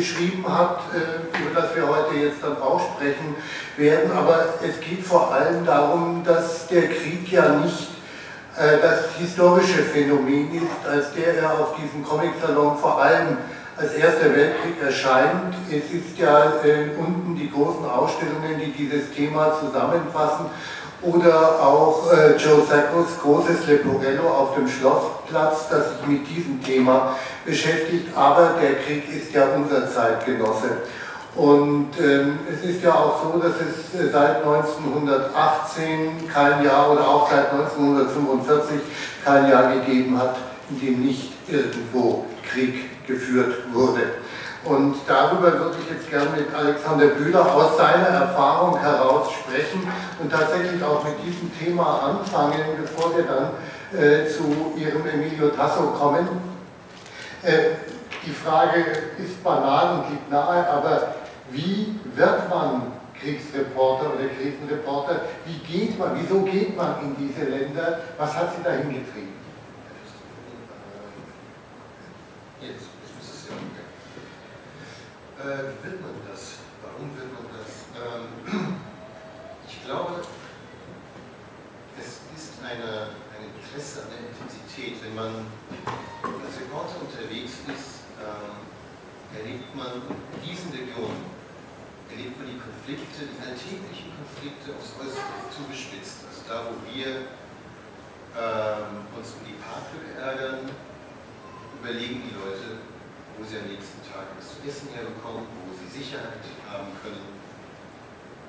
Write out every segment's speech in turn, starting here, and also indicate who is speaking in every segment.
Speaker 1: geschrieben hat, über das wir heute jetzt dann auch sprechen werden. Aber es geht vor allem darum, dass der Krieg ja nicht das historische Phänomen ist, als der er auf diesem Comic-Salon vor allem als Erster Weltkrieg erscheint. Es ist ja äh, unten die großen Ausstellungen, die dieses Thema zusammenfassen oder auch äh, Joe Sackos großes Leporello auf dem Schlossplatz, das sich mit diesem Thema beschäftigt. Aber der Krieg ist ja unser Zeitgenosse. Und ähm, es ist ja auch so, dass es äh, seit 1918 kein Jahr oder auch seit 1945 kein Jahr gegeben hat, in dem nicht irgendwo Krieg geführt wurde. Und darüber würde ich jetzt gerne mit Alexander Bühler aus seiner Erfahrung heraus sprechen und tatsächlich auch mit diesem Thema anfangen, bevor wir dann äh, zu Ihrem Emilio Tasso kommen. Äh, die Frage ist banal und liegt nahe, aber wie wird man Kriegsreporter oder Krisenreporter? Wie geht man, wieso geht man in diese Länder? Was hat Sie dahin getrieben?
Speaker 2: Äh, wie will man das? Warum will man das? Ähm, ich glaube, es ist eine, ein Interesse an der Intensität. Wenn man als Reporter unterwegs ist, ähm, erlebt man in diesen Regionen, erlebt man die Konflikte, die alltäglichen Konflikte aufs Äußerste zugespitzt. Also da, wo wir ähm, uns um die Parklücke ärgern, überlegen die Leute, wo sie am nächsten Tag was zu essen herbekommen, wo sie Sicherheit haben können.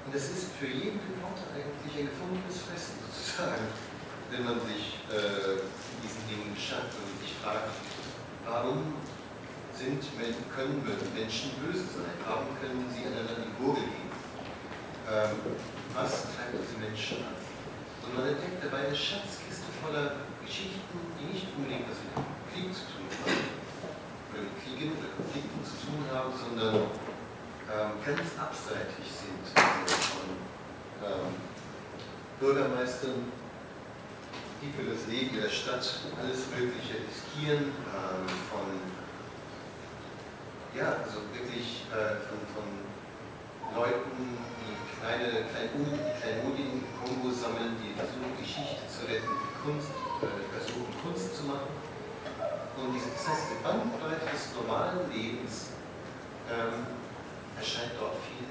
Speaker 2: Und es ist für jeden Reporter eigentlich ein gefundenes Fressen sozusagen, wenn man sich äh, diesen Dingen schafft und sich fragt, warum sind, können Menschen böse sein? Warum können sie einander in die Gurgel gehen? Ähm, was treibt diese Menschen an? Und man entdeckt dabei eine Schatzkiste voller Geschichten, die nicht unbedingt was mit Krieg zu tun haben, Kriegen oder Konflikten zu tun haben, sondern ähm, ganz abseitig sind von ähm, Bürgermeistern, die für das Leben der Stadt alles Mögliche riskieren, ähm, von ja, also wirklich äh, von, von Leuten, die kleine Kleinodien im Kongo sammeln, die versuchen, Geschichte zu retten, Kunst, äh, versuchen, Kunst zu machen und diese, diese Bandbreite des normalen Lebens ähm, erscheint dort viel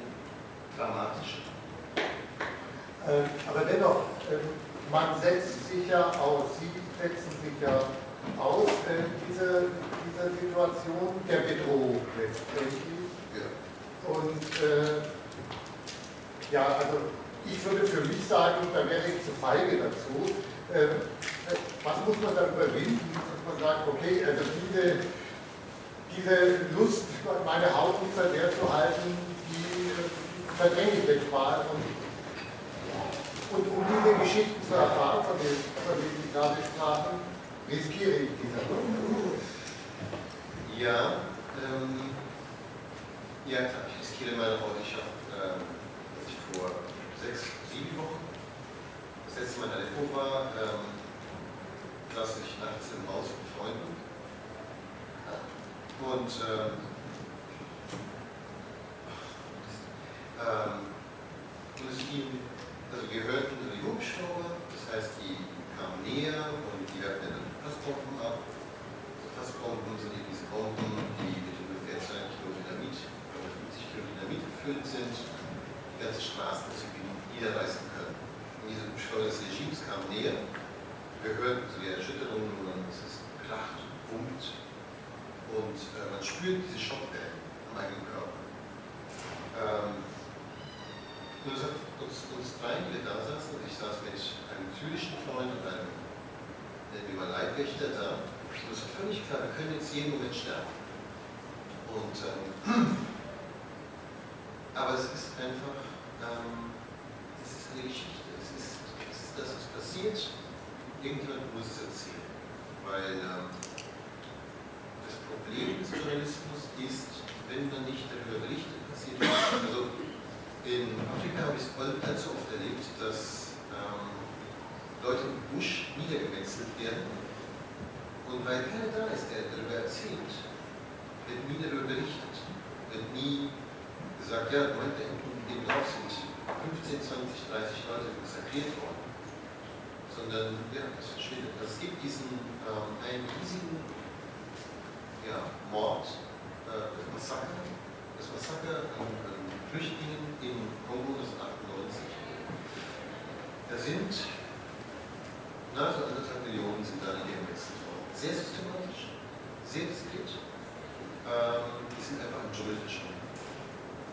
Speaker 2: dramatischer.
Speaker 1: Ähm, aber dennoch, ähm, man setzt sich ja aus, Sie setzen sich ja aus äh, diese, dieser Situation der Bedrohung letztendlich. Ja. Und äh, ja, also ich würde für mich sagen, da wäre ich zu feige dazu. Äh, was muss man da überwinden, man sagt, okay, also diese, diese Lust, meine Haut unter der zu halten, die verdränge ich jetzt mal. Und, und um diese Geschichten zu erfahren, von denen, von gerade sprachen, riskiere ich diese
Speaker 2: Ja, ähm, ja ich riskiere meine Haut. Ich habe, ähm, ich vor sechs, sieben Wochen das letzte Mal in Aleppo war, ähm, saß ich nachts im Haus mit Freunden und ähm, ähm, und es ging, also wir hörten die Hubschrauber, das heißt, die kamen näher und die hatten dann Fassbomben ab. Fassbomben sind eben diese Bomben, die mit ungefähr 2 Kilo Dynamit oder 50 Kilo gefüllt sind, die ganze Straßen zu niederreißen diese Hubschrauber des Regimes kamen näher wir hören so die Erschütterungen und es ist kracht, wummt und äh, man spürt diese Schockwellen am eigenen Körper. Ähm, es hat uns, uns drei, die da saßen, ich saß mit einem syrischen Freund und einem, nennen wir mal Leibwächter da, und es war völlig klar, wir können jetzt jeden Moment sterben. Und, ähm, aber es ist einfach, ähm, es ist eine Geschichte, es ist, es ist ist, passiert, irgendjemand muss es erzählen. Weil ähm, das Problem des Journalismus ist, wenn man nicht darüber berichtet, passiert. Also in Afrika habe ich es allzu oft erlebt, dass ähm, Leute im Busch niedergemetzelt werden und weil keiner da ist, der darüber erzählt, wird nie darüber berichtet, wird nie gesagt, ja, Moment, in dem Dorf sind 15, 20, 30 Leute massakriert worden, sondern ja, das verschwindet. Also es gibt diesen ähm, einen riesigen ja, Mord, äh, das Massaker, das Massaker an, an Flüchtlingen im Kongo 1998. Da sind nahezu anderthalb Millionen sind da niedergemetzelt worden. Sehr systematisch, sehr diskret. Ähm, die sind einfach im Dschungel verschwunden.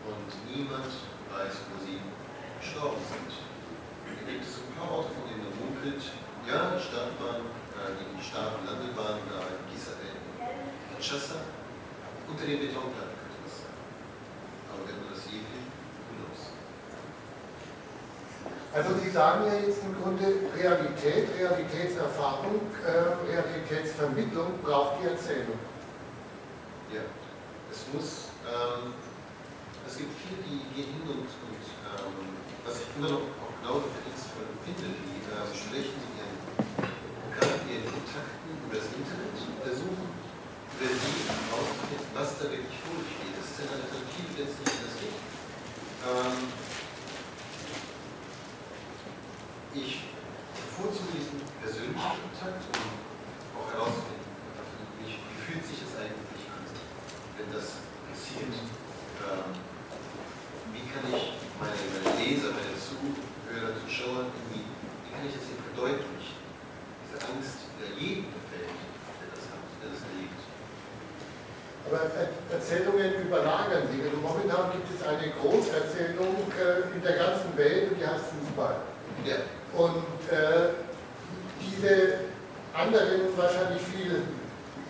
Speaker 2: Und niemand weiß, wo sie gestorben sind. Gibt es ein paar Orte, von denen man munkelt, ja, Startbahn, äh, die Start- und Landebahn da in Kinshasa, unter den Betonplatten.
Speaker 1: Also Sie sagen ja jetzt im Grunde, Realität, Realitätserfahrung, äh, Realitätsvermittlung braucht die Erzählung.
Speaker 2: Ja, es muss, ähm, es gibt viele, die gehen hin und, und ähm, was ich immer noch auch genauso verdienstvoll finde, die äh, sprechen mit ihren, ihren Kontakten über das Internet, versuchen, über sie herauszufinden, was da wirklich vor sich geht. Das ist eine Alternative letztlich, das nicht. Ähm, ich bevorzuge diesen persönlichen Kontakt, um auch herauszufinden, wie, wie fühlt sich das eigentlich an, wenn das passiert. Ähm, wie kann ich meine, meine Leser, meine Zuhörer, Zuschauer, wie, wie kann ich das ihnen verdeutlichen? Diese Angst, die jedem befällt, der das hat, der das erlebt.
Speaker 1: Aber Erzählungen überlagern sich. Also momentan gibt es eine Großerzählung äh, in der ganzen Welt und die heißt Fußball.
Speaker 2: Ja.
Speaker 1: Und äh, diese anderen, wahrscheinlich viel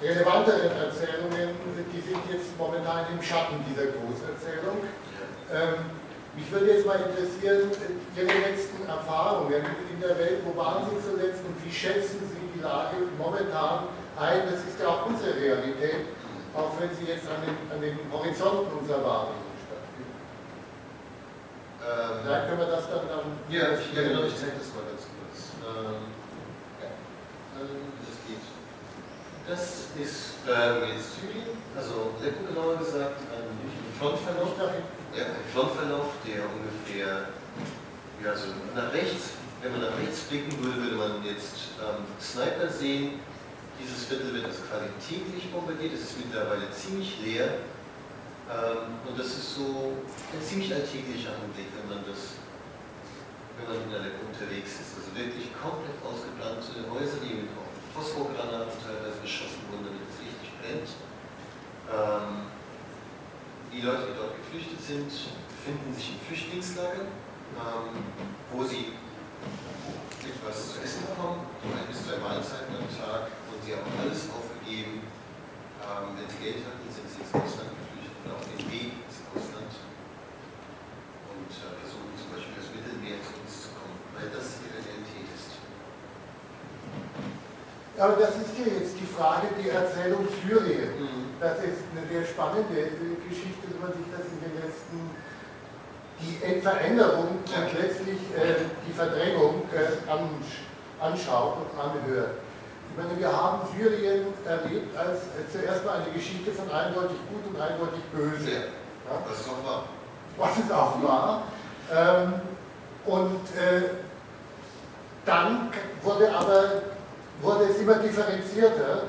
Speaker 1: relevanteren Erzählungen, die sind jetzt momentan im Schatten dieser Großerzählung. Ähm, mich würde jetzt mal interessieren, Ihre letzten Erfahrungen in der Welt, wo waren Sie zuletzt und wie schätzen Sie die Lage momentan ein? Das ist ja auch unsere Realität, auch wenn sie jetzt an den, an den Horizonten unserer Wahrnehmung ähm, da können wir das dann. dann
Speaker 2: ja, ich, ja, genau, ich zeige das mal ganz kurz. Ähm, ja, ähm, das geht. Das ist ähm, jetzt Syrien, also genauer gesagt, ein Frontverlauf. Ein Frontverlauf, der ungefähr ja, so nach rechts, wenn man nach rechts blicken würde, würde man jetzt ähm, Sniper sehen. Dieses Viertel wird also quasi täglich bombardiert, es ist mittlerweile ziemlich leer. Ähm, und das ist so ein ziemlich alltäglicher Anblick, wenn man das, wenn man in Aleppo unterwegs ist. Also wirklich komplett ausgebrannte Häuser, die mit Phosphorgranaten teilweise beschossen wurden, damit es richtig brennt. Ähm, die Leute, die dort geflüchtet sind, befinden sich in Flüchtlingslagern, ähm, wo sie etwas zu essen bekommen, ein bis zwei Mahlzeiten am Tag, und sie haben alles aufgegeben. Ähm, wenn sie Geld hatten, sind sie ins Ausland auf den Weg ins Ausland und äh, versuchen zum Beispiel das Mittelmeer zu uns zu kommen, weil das ihre Realität ist.
Speaker 1: Aber das ist ja jetzt die Frage, die Erzählung Syrien. Mhm. Das ist eine sehr spannende Geschichte, wenn man sich das in den letzten, die Veränderung und letztlich äh, die Verdrängung äh, anschaut und anhört meine, wir haben Syrien erlebt als äh, zuerst mal eine Geschichte von eindeutig gut und eindeutig böse.
Speaker 2: Ja, was es auch war.
Speaker 1: Was es auch war. Ähm, und äh, dann wurde aber wurde es immer differenzierter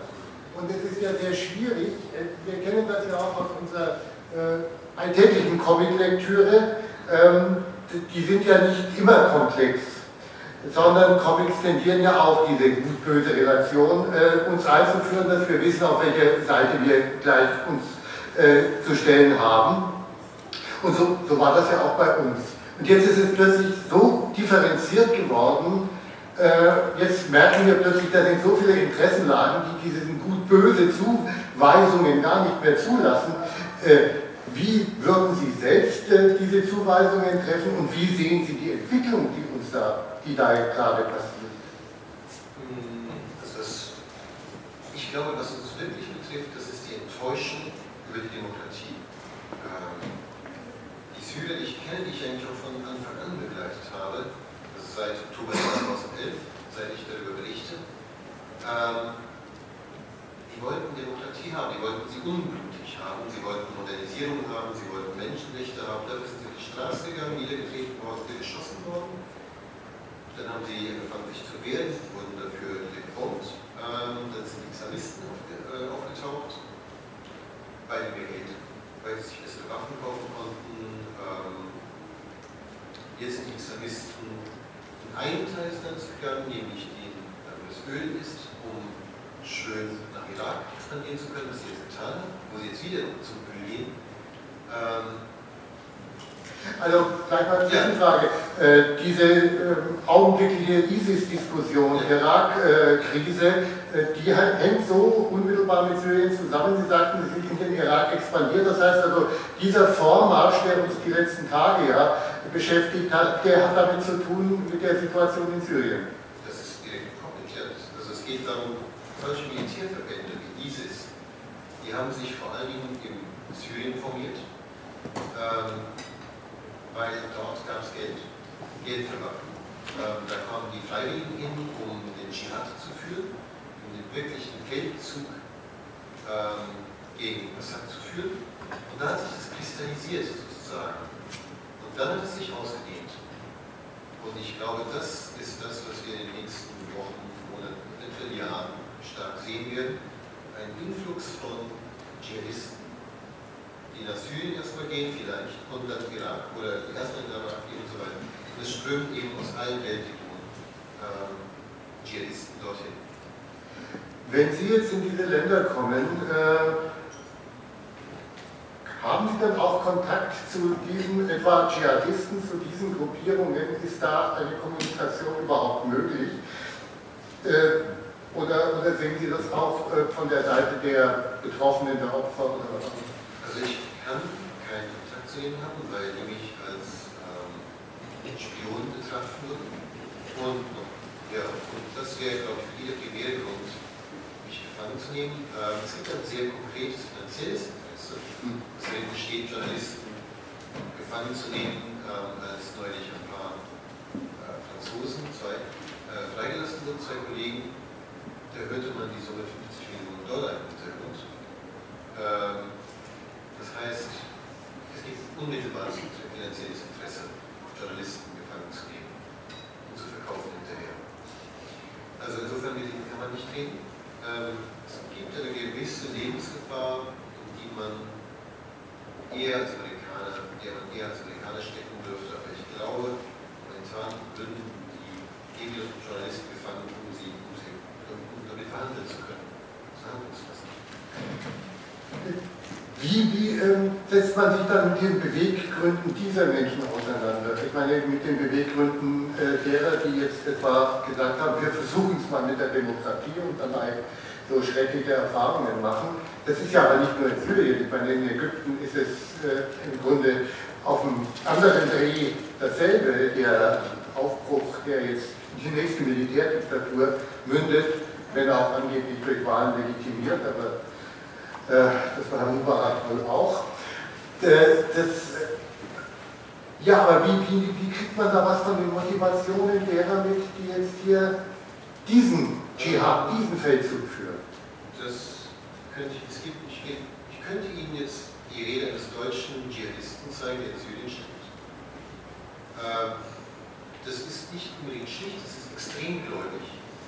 Speaker 1: und es ist ja sehr schwierig. Äh, wir kennen das ja auch aus unserer äh, alltäglichen Comic-Lektüre. Ähm, die sind ja nicht immer komplex sondern Comics tendieren ja auch diese gut-böse Relation äh, uns einzuführen, dass wir wissen, auf welche Seite wir gleich uns äh, zu stellen haben. Und so, so, war das ja auch bei uns. Und jetzt ist es plötzlich so differenziert geworden, äh, jetzt merken wir plötzlich, da sind so viele Interessenlagen, die diese gut-böse Zuweisungen gar nicht mehr zulassen. Äh, Wie würden Sie selbst äh, diese Zuweisungen treffen und wie sehen Sie die Entwicklung, die uns da, die da gerade passiert?
Speaker 2: Hm, das, ich glaube, was uns wirklich betrifft, das ist die Enttäuschung über die Demokratie. Ähm, die Syrer, die ich kenne, die ich eigentlich auch von Anfang an begleitet habe, also seit Oktober 2011, seit ich darüber berichte, ähm, die wollten Demokratie haben, die wollten sie unblutig haben, sie wollten Modernisierung haben, sie wollten Menschenrechte haben. Dafür sind sie auf die Straße gegangen, niedergetreten worden, geschossen worden. Dann haben sie angefangen, sich zu wehren, wurden dafür gekront. Ähm, dann sind die Islamisten auf, äh, aufgetaucht, mehr Geld, weil sie sich bessere Waffen kaufen konnten. Ähm, jetzt sind die Islamisten in einen Teil des Landes gegangen, nämlich den, wo das Öl ist, um schön nach Irak expandieren zu können, was sie jetzt getan haben, wo sie jetzt wieder zum Öl gehen. Ähm,
Speaker 1: also gleich mal eine Zwischenfrage. Äh, diese äh, augenblickliche ISIS-Diskussion, ja. Irak-Krise, äh, die hängt so unmittelbar mit Syrien zusammen. Sie sagten, sie sind in den Irak expandiert. Das heißt also, dieser Vormarsch, der uns die letzten Tage ja beschäftigt hat, der hat damit zu tun mit der Situation in Syrien.
Speaker 2: Das ist direkt gekoppelt, Also es geht darum, solche Militärverbände wie ISIS, die haben sich vor allen Dingen in Syrien formiert, ähm, weil dort gab es Geld, Geld für Waffen. Ähm, da kamen die Freiwilligen hin, um den Dschihad zu führen, um den wirklichen Feldzug ähm, gegen Assad zu führen. Und da hat sich das kristallisiert sozusagen. Und dann hat es sich ausgedehnt. Und ich glaube, das ist das, was wir in den nächsten Wochen, Monaten, eventuell Jahren stark sehen werden, ein Influx von Dschihadisten, die nach Syrien erstmal gehen vielleicht und dann Irak oder erstmal in Irak und so weiter. Es strömt eben aus allen Weltregionen ähm, Dschihadisten dorthin.
Speaker 1: Wenn Sie jetzt in diese Länder kommen, äh, haben Sie dann auch Kontakt zu diesen etwa Dschihadisten, zu diesen Gruppierungen? Ist da eine Kommunikation überhaupt möglich? Äh, oder, oder sehen Sie das auch äh, von der Seite der Betroffenen, der Opfer? Oder
Speaker 2: was? Also ich kann keinen Kontakt zu ihnen haben, weil die mich als ähm, Spion betrachten würden. Und, ja, und das wäre, glaube ich, jeder primäre Grund, mich gefangen zu nehmen. Ähm, es gibt ein sehr konkretes finanzielles Interesse. Mhm. Deswegen besteht Journalisten gefangen zu nehmen, ähm, als neulich ein paar äh, Franzosen, zwei äh, freigelassen wurden, zwei Kollegen, da hörte man die Summe 50 Millionen Dollar im Hintergrund. Ähm, das heißt, es gibt unmittelbares finanzielles Interesse, Journalisten gefangen zu nehmen und zu verkaufen hinterher. Also insofern mit denen kann man nicht reden. Ähm, es gibt eine gewisse Lebensgefahr, in die man eher als Amerikaner, der man eher als Amerikaner stecken dürfte, aber ich glaube, momentan würden die englischen Journalisten gefangen, um sie verhandeln zu können.
Speaker 1: Wie, wie ähm, setzt man sich dann mit den Beweggründen dieser Menschen auseinander? Ich meine, mit den Beweggründen äh, derer, die jetzt etwa gesagt haben, wir versuchen es mal mit der Demokratie und dabei so schreckliche Erfahrungen machen. Das ist ja aber nicht nur in Syrien, ich meine, in Ägypten ist es äh, im Grunde auf einem anderen Dreh dasselbe. Der Aufbruch, der jetzt die nächste Militärdiktatur mündet, wenn auch angeblich durch Wahlen legitimiert, aber äh, das war Herr Mubarak wohl auch. Äh, das, äh, ja, aber wie, wie, wie, kriegt man da was von den Motivationen derer mit, die jetzt hier diesen Dschihad, diesen Feldzug führen?
Speaker 2: Das könnte ich, es gibt, ich, ich könnte Ihnen jetzt die Rede eines deutschen Dschihadisten zeigen, der in Syrien steht. Ähm, das ist nicht unbedingt schlicht, das ist extrem gläubig.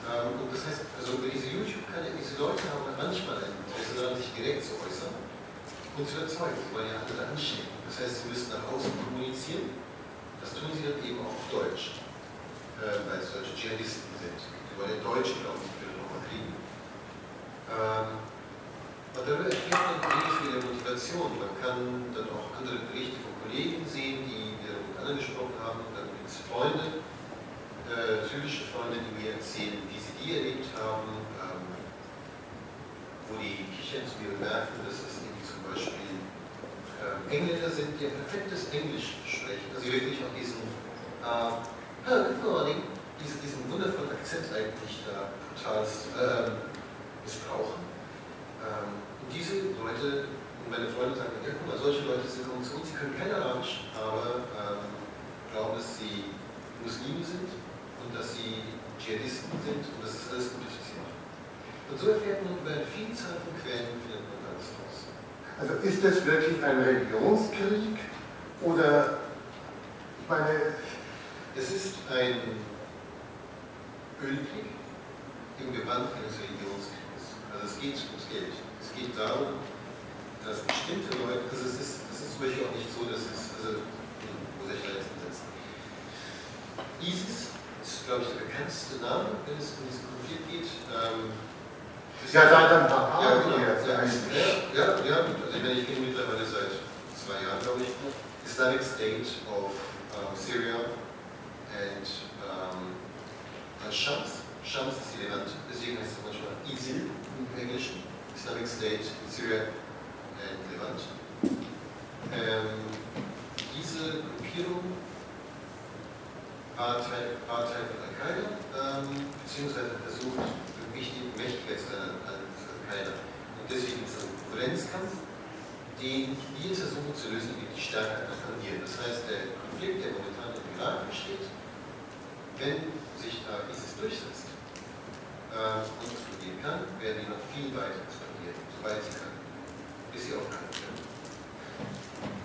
Speaker 2: Ähm, und das heißt, also diese YouTube-Kanäle, diese Leute haben manchmal ein Interesse daran, sich direkt zu äußern und zu erzeugen. Wollen ja andere anstecken. Das heißt, sie müssen nach außen kommunizieren. Das tun sie dann eben auch auf Deutsch, äh, weil es deutsche Dschihadisten sind. Die wollen ja Deutsch, glaube ich, wieder nochmal kriegen. Ähm, und darüber erfährt man ähnlich wie der Motivation. Man kann dann auch andere Berichte von Kollegen sehen, die wieder mit anderen gesprochen haben. Und dann gibt es Freunde, äh, syrische Freunde, die mir erzählen, wie sie die erlebt haben, ähm, wo die kichern zu mir merken, dass es irgendwie zum Beispiel äh, Engländer sind, die ein perfektes Englisch sprechen, also wirklich auch diesen äh, Good morning, diesen, diesen wundervollen Akzent eigentlich da totalst äh, missbrauchen. Ähm, diese Leute, meine Freunde sagen, ja guck mal, solche Leute sind zu uns, sie können kein Arabisch, aber ähm, glauben, dass sie Muslime sind und dass sie Dschihadisten sind und das ist alles gut, was sie machen. Und so erfährt man über eine Vielzahl von Quellen, findet man alles raus.
Speaker 1: Also ist das wirklich ein Religionskrieg oder, ich meine...
Speaker 2: Es ist ein Ölkrieg im Gewand eines Religionskrieges. Also es geht ums Geld. Es geht darum, dass bestimmte Leute, also es ist, es ist zum Beispiel auch nicht so, dass es, also, wo soll ich da jetzt hinsetzen? ISIS ist, glaube ich, der bekannteste Name, wenn es um diesen Konflikt geht. Ähm,
Speaker 1: ja, seit ein paar
Speaker 2: Tagen. Ja, genau. Ja, ja, ja, also ich, meine, ich kenne mittlerweile seit zwei Jahren, glaube ich, Islamic State of um, Syria and um, Shams. Shams ist die Levant, deswegen heißt es manchmal ISIL im Englischen, Islamic State in Syria and Levant. Ähm, diese Gruppierung war Teil von Al-Qaida, ähm, beziehungsweise versucht, wichtig, mächtiger zu sein als Al-Qaida. Und deswegen ist es ein Konkurrenzkampf, den wir versuchen zu lösen, wie die Stärke verlieren. Das heißt, der Konflikt, der momentan im Irak besteht, wenn sich da ISIS durchsetzt äh, und explodieren kann, werden die noch viel weiter explodieren, soweit sie können, bis sie aufgehalten werden.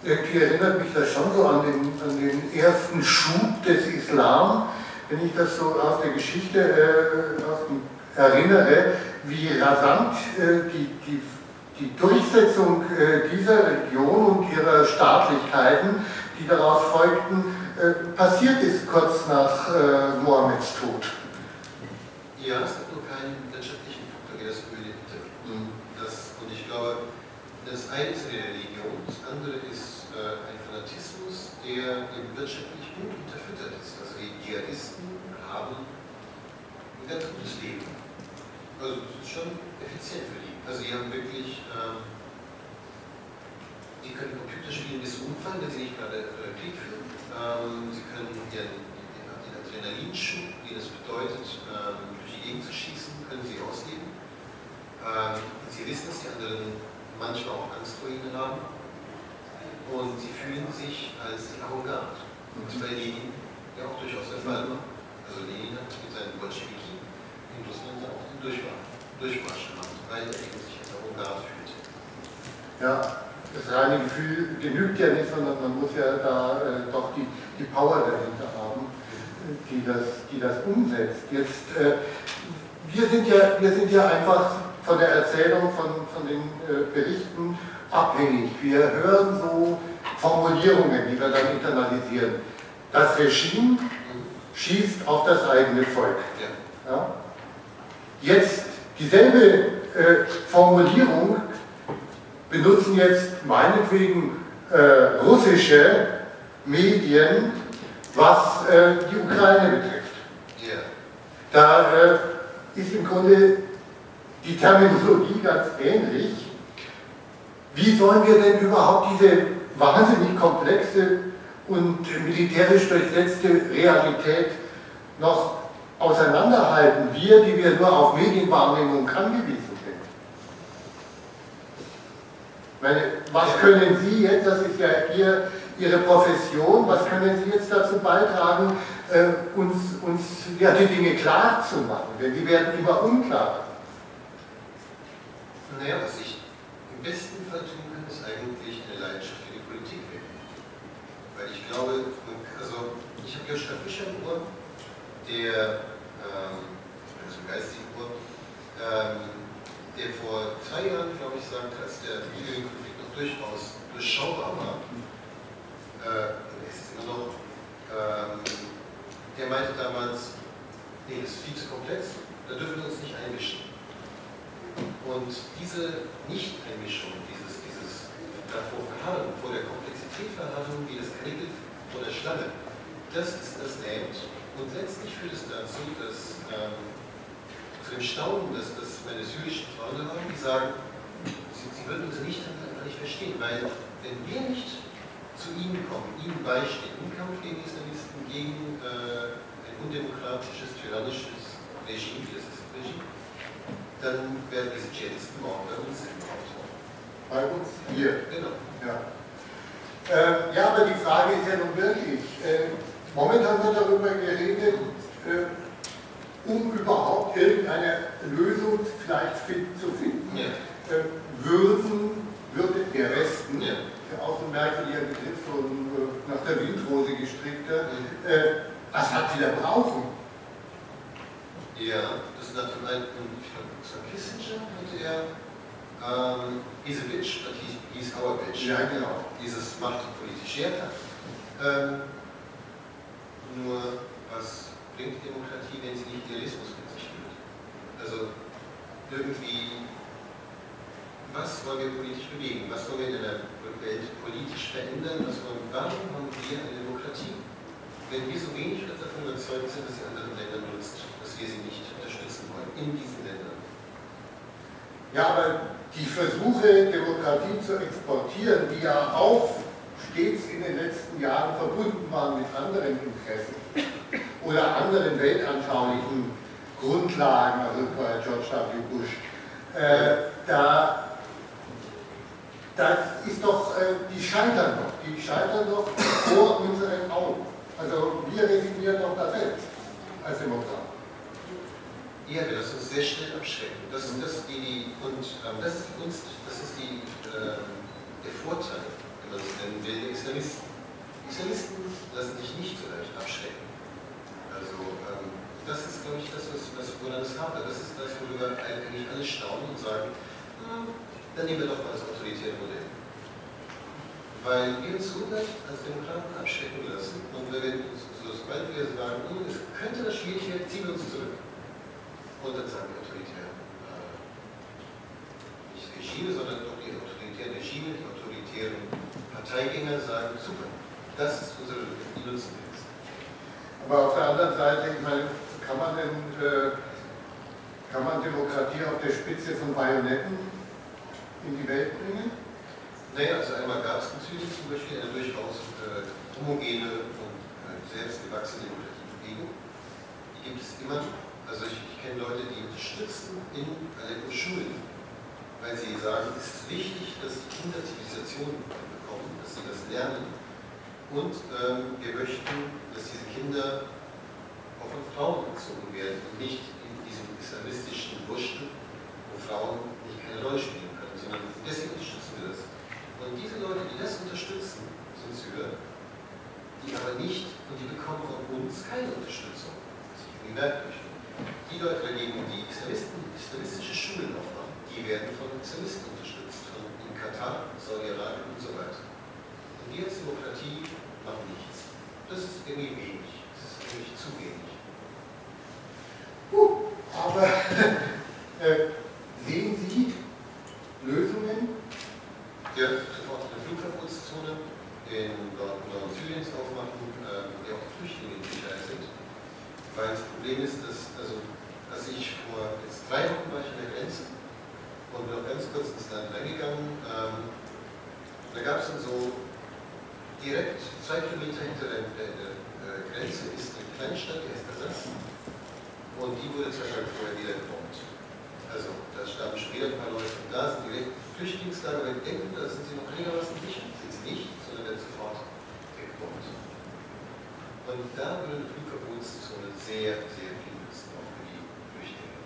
Speaker 1: Irgendwie erinnert mich das schon so an den, an den ersten Schub des Islam, wenn ich das so aus der Geschichte äh, aus dem, erinnere, wie rasant äh, die, die, die Durchsetzung äh, dieser Region und ihrer Staatlichkeiten, die daraus folgten, äh, passiert ist kurz nach äh, Mohammeds Tod.
Speaker 2: Ja, es gibt nur keinen wirtschaftlichen Faktor, der das Öl mhm. das, Und ich glaube, das eine ist eine Religion, das andere ist der eben wirtschaftlich gut unterfüttert ist. Also die Dschihadisten haben ein ganz gutes Leben. Also das ist schon effizient für die. Also die haben wirklich, ähm, die können Computer spielen bis umfallen, wenn sie nicht gerade äh, Krieg führen. Ähm, sie können ihren, den, Adrenalinschub, den es bedeutet, ähm, durch die Gegend zu schießen, können sie ausleben. Ähm, sie wissen, dass die anderen manchmal auch Angst vor ihnen haben und sie fühlen sich als arrogant. Und bei Lenin ja auch durchaus der Fall. Also Lenin hat mit seinen Bolschewiki in Russland auch den Durchmarsch, Durchmarsch gemacht, weil er eben sich als arrogant fühlt.
Speaker 1: Ja, das reine Gefühl genügt ja nicht, sondern man muss ja da äh, doch die, die Power dahinter haben, die das, die das umsetzt. Jetzt, äh, wir, sind ja, wir sind ja einfach von der Erzählung, von, von den äh, Berichten abhängig. Wir hören so Formulierungen, die wir dann internalisieren. Das Regime schießt auf das eigene Volk. Ja? Jetzt dieselbe äh, Formulierung benutzen jetzt meinetwegen äh, russische Medien, was äh, die Ukraine betrifft. Da äh, ist im Grunde die Terminologie ganz ähnlich. Wie sollen wir denn überhaupt diese wahnsinnig komplexe und militärisch durchsetzte Realität noch auseinanderhalten, wir, die wir nur auf Medienwahrnehmung angewiesen sind? Meine, was können Sie jetzt, das ist ja Ihr, Ihre Profession, was können Sie jetzt dazu beitragen, äh, uns, uns ja, die Dinge klar zu machen? Denn die werden immer unklarer.
Speaker 2: Naja, was ich besten Fall tun kann, ist eigentlich eine Leidenschaft für die Politik wecken. Weil ich glaube, also ich habe Joschka Fischer im Ohr, der, ähm, also geistigen Ohr, ähm, der vor zwei Jahren, glaube ich, sagte, als der Syrien-Konflikt noch durchaus durchschaubar war, äh, ist es immer noch, ähm, der meinte damals, nee, das ist viel zu komplex, da dürfen wir uns nicht einmischen. Und diese Nicht-Einmischung, dieses, dieses davor Verharren, vor der Komplexität verharren, wie das Kanickel vor der Schlange, das ist das lähmt. Und letztlich führt es dazu, dass ähm, zu dem Staunen, dass, dass meine syrischen Freunde haben, die sagen, sie Sie, würden uns nicht, nicht verstehen, weil wenn wir nicht zu Ihnen kommen, Ihnen beistehen im Kampf gegen Islamisten, gegen äh, ein undemokratisches, tyrannisches Regime, wie das dann werden diese Dschihadisten morgen bei uns auftauchen.
Speaker 1: Bei uns hier.
Speaker 2: Genau.
Speaker 1: Ja. Äh, ja, aber die Frage ist ja nun wirklich, äh, momentan wird darüber geredet, äh, um überhaupt irgendeine Lösung vielleicht finden, zu finden,
Speaker 2: Ja.
Speaker 1: äh, würden, würde der Westen,
Speaker 2: Ja.
Speaker 1: der so ein merkwürdiger Begriff von äh, nach der Windrose gestrickter,
Speaker 2: Mhm.
Speaker 1: äh, was hat sie da brauchen?
Speaker 2: Ja, das ist nach dem alten, war Kissinger, hatte er, ähm, he's a bitch, but he, he's our bitch.
Speaker 1: Ja, genau.
Speaker 2: Dieses macht politisch Werte. Ähm, nur, was bringt Demokratie, wenn sie nicht Idealismus mit sich führt? Also, irgendwie, was wollen wir politisch bewegen? Was wollen wir in der Welt politisch verändern? Was wollen, warum haben wir eine Demokratie? Wenn wir so wenig davon überzeugt sind, dass die anderen Länder nutzt, dass wir sie nicht unterstützen wollen, in Ländern.
Speaker 1: Ja, aber die Versuche, Demokratie zu exportieren, die ja auch stets in den letzten Jahren verbunden waren mit anderen Interessen oder anderen weltanschaulichen Grundlagen, also bei George W. Bush, äh, da, das ist doch, äh, die scheitern doch, die scheitern doch vor unseren Augen. Also wir resignieren doch da selbst als Demokraten.
Speaker 2: Ja, wir lassen uns sehr schnell abschrecken. Das, das ist die, die und ähm, das ist die Kunst, das ist die, ähm, der Vorteil, wenn man es nennen will, der Islamisten. Islamisten lassen sich nicht so leicht abschrecken. Also ähm, das ist, glaube ich, das, was, was woran es hapert. Das ist das, worüber eigentlich alle staunen und sagen, hm, dann nehmen wir doch mal das autoritäre Modell. Weil wir uns so leicht als Demokraten abschrecken lassen und wenn wir, so, sobald wir sagen, hm, es könnte das schwierig werden, ziehen wir uns zurück. Sagen die autoritären, äh, nicht Regime, sondern doch die autoritären Regime, die autoritären Parteigänger sagen, super, das ist unsere Lücke, die nutzen wir jetzt.
Speaker 1: Aber auf der anderen Seite, ich meine, kann man denn, äh, kann man Demokratie auf der Spitze von Bajonetten in die Welt bringen?
Speaker 2: Naja, also einmal gab es in Zürich zum Beispiel eine durchaus äh, homogene und äh, selbstgewachsene Demokratiebewegung. Die gibt es immer. Also ich, ich kenne Leute, die unterstützen in Aleppo Schulen, weil sie sagen, es ist wichtig, dass die Kinder Zivilisation bekommen, dass sie das lernen. Und ähm, wir möchten, dass diese Kinder auch von Frauen erzogen werden und nicht in diesem islamistischen Wurschtel, wo Frauen nicht keine Rolle spielen können, sondern deswegen unterstützen wir das. Und diese Leute, die das unterstützen, sind Syrer, die aber nicht, und die bekommen von uns keine Unterstützung. Das ist irgendwie merkwürdig. Die Leute dagegen, die Islamisten, islamistische Schulen aufmachen, die werden von Islamisten unterstützt, von in Katar, Saudi-Arabien und so weiter. Und die als Demokratie machen nichts. Das ist irgendwie wenig. Das ist eigentlich zu wenig.
Speaker 1: Uh, aber äh, sehen Sie Lösungen?
Speaker 2: Ja, sofort eine Flugverbotszone in Nord- Norden Syriens aufmachen, äh, wo auch Flüchtlinge. Weil das Problem ist, dass, also, als ich vor jetzt drei Wochen war ich an der Grenze und bin auch ganz kurz ins Land reingegangen, ähm, da gab es dann so direkt zwei Kilometer hinter der, der, der äh, Grenze ist eine kleine Stadt, die heißt Ersatz. Und die wurde zwei Tage vorher wieder gebombt. Also, da starben wieder ein paar Leute. Und da sind direkt Flüchtlingslager, wenn die denken, da sind sie noch einigermaßen sicher. Sind sie nicht, sondern werden sofort weggebombt. Und da würde eine Flugverbotszone sehr, sehr viel nützen, auch für die Flüchtlinge.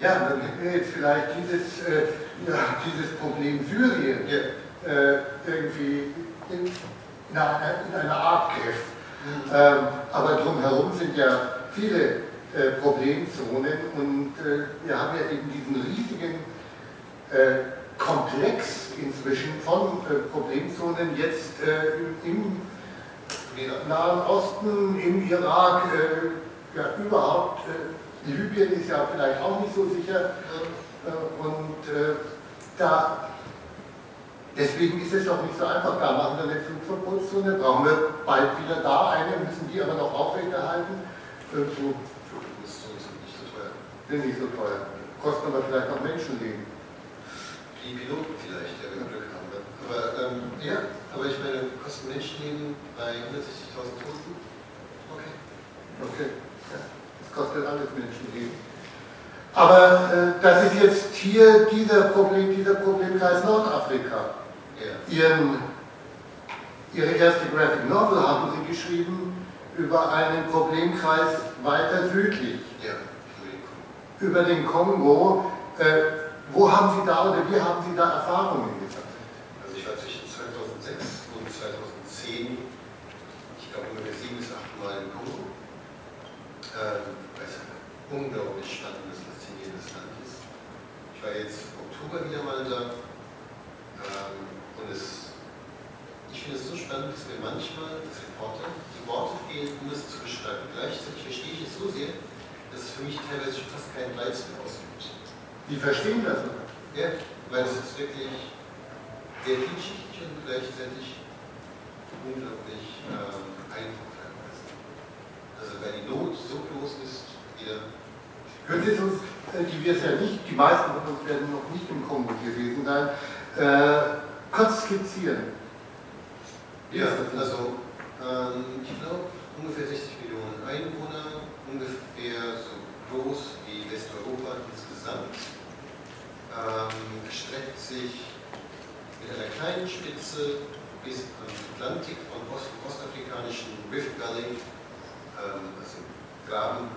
Speaker 1: Ja, dann hätten wir jetzt vielleicht dieses, äh, ja, dieses Problem Syrien
Speaker 2: Ja.
Speaker 1: äh, irgendwie in, in, einer, in einer Art Griff.
Speaker 2: Mhm.
Speaker 1: Ähm, aber drumherum sind ja viele äh, Problemzonen und äh, wir haben ja eben diesen riesigen äh, Komplex inzwischen von äh, Problemzonen jetzt im. Nahen Osten, im Irak, äh, ja überhaupt. Äh, Libyen ist ja vielleicht auch nicht so sicher äh, und äh, da Deswegen ist es doch nicht so einfach. Da machen wir eine Flugverbotszone, brauchen wir bald wieder da eine, müssen die aber noch aufrechterhalten. Äh, so,
Speaker 2: Flugverbotszonen sind nicht so teuer.
Speaker 1: sind nicht so teuer. Kosten aber vielleicht auch Menschenleben.
Speaker 2: die Piloten vielleicht, der wir Glück haben. Aber ähm, ja, aber ich meine, kosten Menschenleben bei 160.000 Toten? Okay.
Speaker 1: Okay, ja. das kostet alles Menschenleben. Aber äh, das ist jetzt hier dieser Problem, dieser Problemkreis Nordafrika.
Speaker 2: Ja.
Speaker 1: Ihren, Ihre erste Graphic Novel haben Sie geschrieben über einen Problemkreis weiter südlich,
Speaker 2: Ja,
Speaker 1: über
Speaker 2: über den Kongo.
Speaker 1: den Kongo. Äh, wo haben Sie da oder wie haben Sie da Erfahrungen gesammelt?
Speaker 2: Also ich war zwischen 2006 und 2010, ich glaube ungefähr sieben bis acht Mal im Kongo. Ähm, weil es ein unglaublich spannendes, faszinierendes Land ist. Ich war jetzt im Oktober wieder mal da ähm, und es, ich finde es so spannend, dass mir manchmal als Reporter die Worte fehlen, um es zu beschreiben. Gleichzeitig verstehe ich es so sehr, dass es für mich teilweise schon fast keinen Reiz mehr ausübt.
Speaker 1: Die verstehen das noch.
Speaker 2: Ja, weil es ist wirklich sehr vielschichtig und gleichzeitig unglaublich ähm, einfach weil die Not so groß ist, jeder.
Speaker 1: Können es uns, äh, die wir es ja nicht, die meisten von uns werden noch nicht im Kongo gewesen sein, äh, kurz skizzieren?
Speaker 2: Ja, also ähm, ich glaube ungefähr 60 Millionen Einwohner, ungefähr so groß wie Westeuropa insgesamt, ähm, erstreckt sich mit einer kleinen Spitze bis am Atlantik vom Ost ostafrikanischen Rift Valley, also Graben,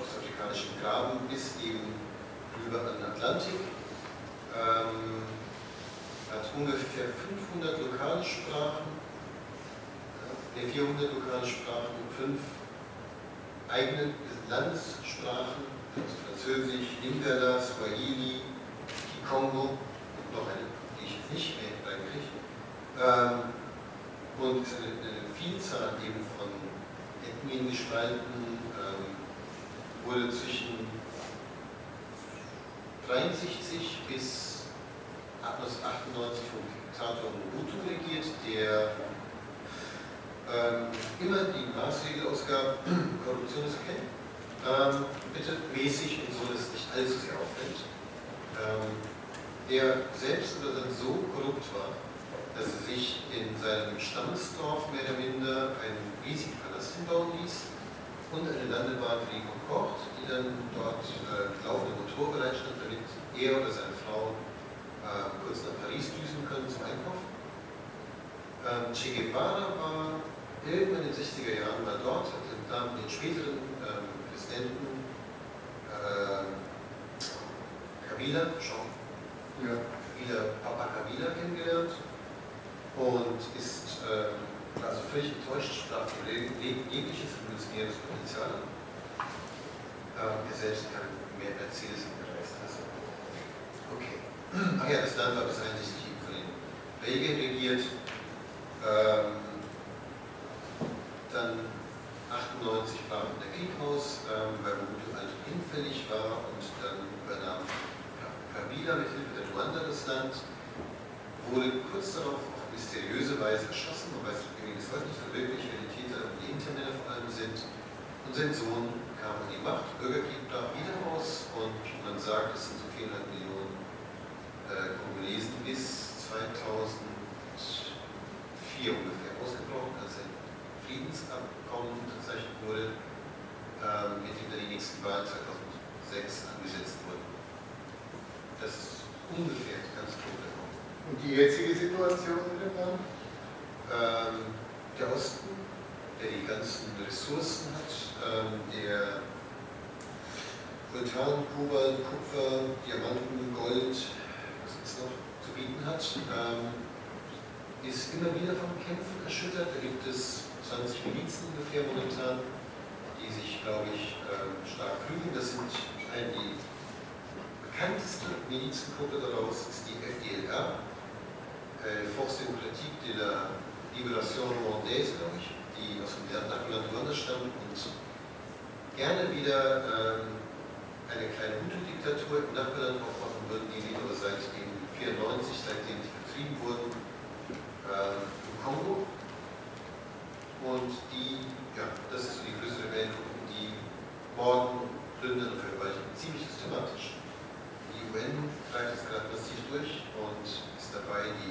Speaker 2: ostafrikanischen Graben, bis eben rüber an den Atlantik. Ähm, hat ungefähr 500 lokale Sprachen, äh, 400 lokale Sprachen, fünf eigene Landessprachen, Französisch, Lingala, Swahili, Kikongo und noch eine, die ich jetzt nicht mehr reinkriege. Ähm, und eine, eine Vielzahl eben von Ethnien gespalten, ähm, wurde zwischen 63 bis 1998 vom Diktator Mobutu regiert, der ähm, immer die Maßregel ausgab, Korruption ist okay, ähm, bitte mäßig und so, dass es nicht allzu sehr auffällt. Ähm, der selbst aber dann so korrupt war, dass er sich in seinem Stammesdorf mehr oder minder einen riesigen Hinbauen ließ und eine Landebahn für die Concorde, die dann dort äh, laufende Motor bereitstand, damit er oder seine Frau äh, kurz nach Paris düsen können zum Einkaufen. Ähm, che Guevara war irgendwann in den 60er Jahren mal dort, hat dann den späteren ähm, Präsidenten äh, Kabila, Jean
Speaker 1: Ja.
Speaker 2: Kabila, Papa Kabila kennengelernt und ist ähm, also völlig enttäuscht, sprach jegliches revolutionäres Potenzial. Ähm, er selbst kann mehr Mercedes gereist. Also, okay. Ach ja, das Land war bis einsichtlich eben von den Belgiern regiert. Ähm, dann 98 brach der Krieg aus, ähm, weil Mobutu und hinfällig war und dann übernahm Kabila mit Hilfe der Ruanda das Land, wurde kurz darauf auf mysteriöse Weise erschossen, man weiß nicht so wirklich, die Täter die Hintermänner vor allem sind. Und sein Sohn kam an die Macht, Bürgerkrieg brach wieder aus und man sagt, es sind so 400 Millionen äh, Kongolesen bis 2004 ungefähr ausgebrochen, als ein Friedensabkommen unterzeichnet wurde, ähm, mit dem dann die nächsten Wahlen 2006 angesetzt wurden. Das ist ungefähr ganz grob.
Speaker 1: Und die jetzige Situation in dem Land?
Speaker 2: Ähm, der Osten, der die ganzen Ressourcen hat, ähm, der Vulkan, Kobalt, Kupfer, Diamanten, Gold, was es noch zu bieten hat, ähm, ist immer wieder von Kämpfen erschüttert. Da gibt es 20 Milizen ungefähr momentan, die sich, glaube ich, ähm, stark prügeln. Das sind all die bekannteste Milizengruppe daraus ist die FDLR, äh, Force Démocratique de la Libération Rwandaise, glaube ich, die aus dem Nachbarland Ruanda stammt und gerne wieder ähm, eine kleine Hutu-Diktatur im Nachbarland aufmachen würden, die aber seit dem 94, seitdem sie vertrieben wurden, ähm, im Kongo. Und die, ja, das ist so die größte Rebellengruppe, die morden, plündern und vergewaltigen ziemlich systematisch. Die UN streift es gerade massiv durch und ist dabei, die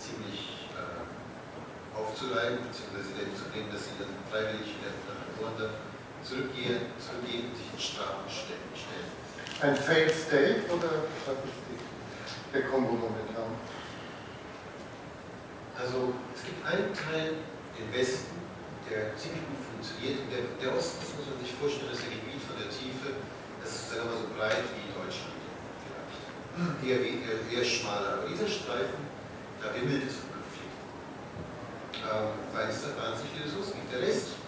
Speaker 2: ziemlich äh, aufzureiben, beziehungsweise dahin zu bringen, dass sie dann freiwillig nach Ruanda zurückgehen, zurückgehen und sich in Strafen stellen.
Speaker 1: Ein Failed State oder was ist die, der Kongo momentan?
Speaker 2: Also es gibt einen Teil im Westen, der ziemlich gut funktioniert. Der, der Osten, das muss man sich vorstellen, ist ein Gebiet von der Tiefe, das ist sagen wir mal, so breit wie Deutschland. Eher, eher, eher schmaler. Aber dieser Streifen, da wimmelt es weil es da wahnsinnig viele Ressourcen gibt. Der Rest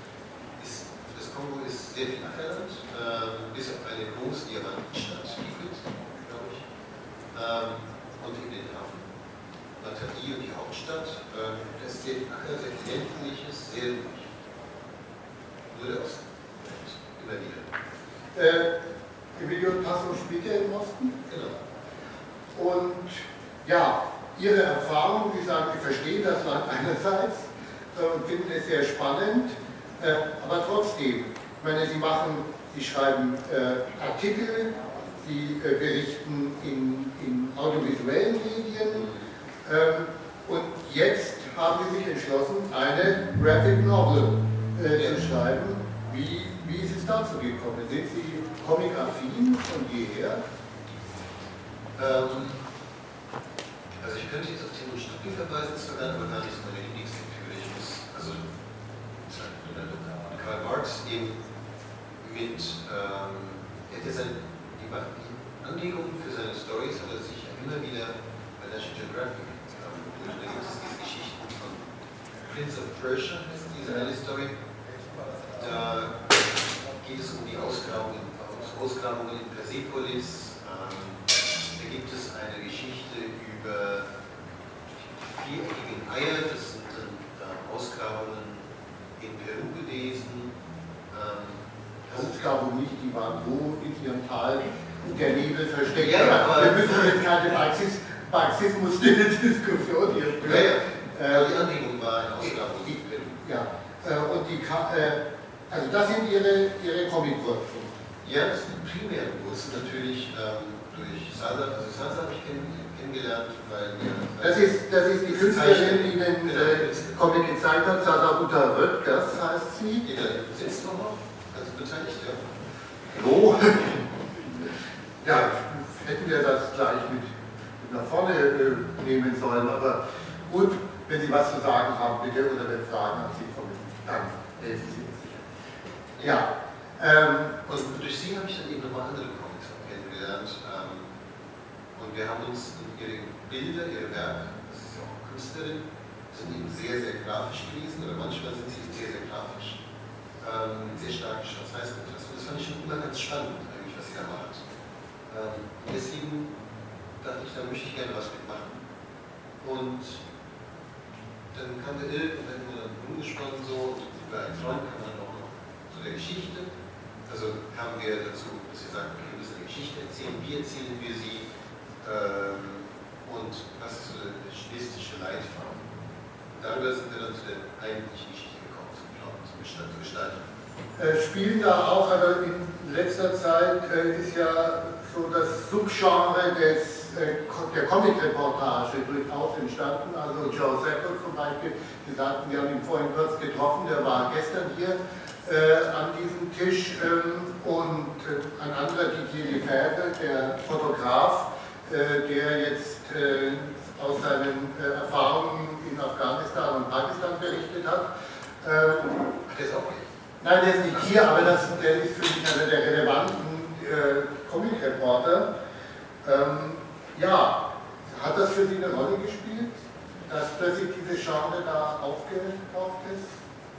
Speaker 2: ist, das Kongo ist sehr viel Ackerland, ähm, bis auf eine große Diamantenstadt, Ifrit, glaube ich, ähm, und in den Hafen. Matadi und die Hauptstadt. Ähm, das ist sehr viel Acker, sehr viel ländliches, sehr ruhig. Nur der Osten. Immer wieder.
Speaker 1: Äh, Emilio Tasso spielt ja im Osten.
Speaker 2: Genau.
Speaker 1: Und ja, Ihre Erfahrung, Sie sagen, Sie verstehen das Land einerseits äh, und finden es sehr spannend, äh, aber trotzdem, ich meine, Sie machen, Sie schreiben äh, Artikel, Sie berichten in, in audiovisuellen Medien ähm, und jetzt haben Sie sich entschlossen, eine Graphic Novel zu schreiben. Wie, wie ist es dazu gekommen? Sind Sie comic-affin von jeher?
Speaker 2: Ähm, also ich könnte jetzt auf Timo Stucki verweisen, war dann aber gar nicht meine muss, also Karl Marx eben mit, ähm, er hat ja seine, die, Anregungen für seine Stories hat er sich immer wieder bei National Geographic ähm, da gibt es diese Geschichten von Prince of Persia, heißt diese eine Story. Da geht es um die Ausgrabungen, Ausgrabungen in Persepolis. Ähm, da gibt es eine Geschichte über die viereckigen Eier, das sind dann äh, Ausgrabungen in Peru gewesen. Ähm,
Speaker 1: Ausgaben nicht, die waren so in ihrem Tal der Nebel versteckt.
Speaker 2: Ja, aber-
Speaker 1: Wir müssen jetzt keine Marxis Marxismus-Diskussion hier
Speaker 2: ja,
Speaker 1: führen.
Speaker 2: ja.
Speaker 1: Äh,
Speaker 2: die Anregung war eine Ausgrabung in Peru.
Speaker 1: ja, äh, und die, also das sind Ihre, Ihre Comic-Wurzeln.
Speaker 2: Ja, das sind primäre Wurzeln natürlich ähm, durch Salsa. Also Salsa habe ich kenn, kennengelernt, weil wir.
Speaker 1: Das ist, das ist die Künstlerin, die den äh, Comic gezeigt hat, Sasa Uta Röttgers heißt sie.
Speaker 2: Die da sitzt noch noch, also beteiligt, ja.
Speaker 1: So. Ja, hätten wir das gleich mit, mit nach vorne äh, nehmen sollen, aber gut, wenn Sie was zu sagen haben, bitte, oder wenn Fragen an Sie kommen, dann helfen Sie uns sicher. Ja, ähm,
Speaker 2: Und durch sie habe ich dann eben nochmal andere Comics kennengelernt. Und wir haben uns ihre Bilder, ihre Werke, das ist ja auch Künstlerin, sind eben sehr, sehr grafisch gewesen, oder manchmal sind sie sehr, sehr grafisch. Ähm, sehr starken Schwarz-Weiß-Kontrasten. Das fand ich schon immer ganz spannend, eigentlich, was sie da macht. Ähm, und deswegen dachte ich, da möchte ich gerne was mitmachen. Und dann kam der Il und dann haben wir dann rumgesponnen so, und über einen Freund kam dann auch noch zu der Geschichte. Also kamen wir dazu, dass wir sagen, okay, wir müssen eine Geschichte erzählen, wie erzählen wir sie und was ist der stilistische Leitfaden. Darüber sind wir dann zu der eigentlichen Geschichte gekommen, zum Plot, zum Gestalt, zur Gestaltung.
Speaker 1: äh, spielen da auch, also in letzter Zeit äh, ist ja so das Subgenre des, äh, der Comic-Reportage durchaus entstanden. Also Joe Sacco zum Beispiel, Sie sagten, wir haben ihn vorhin kurz getroffen, der war gestern hier äh, an diesem Tisch ähm, und äh, ein anderer Didier Lefebvre, der Fotograf, der jetzt äh, aus seinen äh, Erfahrungen in Afghanistan und Pakistan berichtet hat.
Speaker 2: Der ist auch nicht.
Speaker 1: Nein, der ist nicht hier, aber das, der ist für mich einer der relevanten äh, Comic-Reporter. Ähm, ja, hat das für Sie eine Rolle gespielt, dass plötzlich diese Genre da aufgetaucht ist?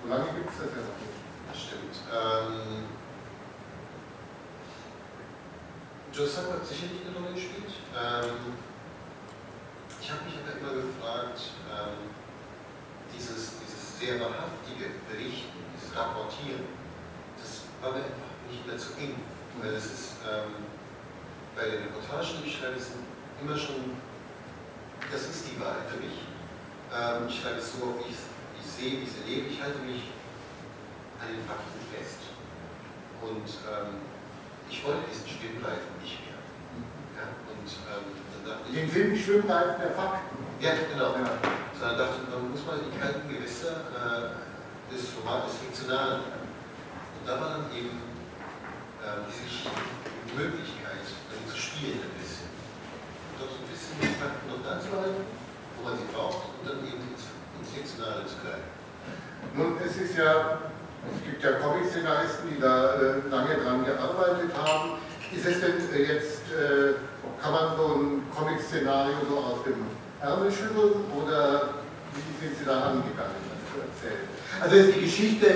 Speaker 1: So lange gibt es das ja noch nicht.
Speaker 2: Das stimmt. Ähm, Sacco hat sicherlich eine Rolle gespielt. Ähm, ich habe mich aber immer gefragt, ähm, dieses, dieses sehr wahrhaftige Berichten, dieses Rapportieren, das war mir einfach nicht mehr zu eng. Weil es ist, ähm, bei den Reportagen, die ich schreibe, sind immer schon, das ist die Wahrheit für mich. Ähm, ich schreibe es so, auf, wie ich es wie ich es sehe, wie ich es erlebe. Ich halte mich an den Fakten fest. Und ähm, ich wollte diesen Spielreifen nicht mehr. Ja? Und ähm,
Speaker 1: den Film Schwimmreifen der Fakten.
Speaker 2: Ja, genau. Ja. Sondern dachte, man muss mal die kalten Gewässer äh, des des Fiktionalen. Und da war dann eben äh, diese Möglichkeit, damit zu spielen ein bisschen. Und doch so ein bisschen die Fakten noch da zu halten, wo man sie braucht, und dann eben ins, ins Fiktionale zu greifen.
Speaker 1: Nun, es ist ja, es gibt ja Comic-Szenaristen, die da äh, lange dran gearbeitet haben. Ist es denn äh, jetzt, äh, kann man so ein Comic-Szenario so aus dem Ärmel schütteln oder wie sind Sie da angegangen, das zu erzählen? Also ist die Geschichte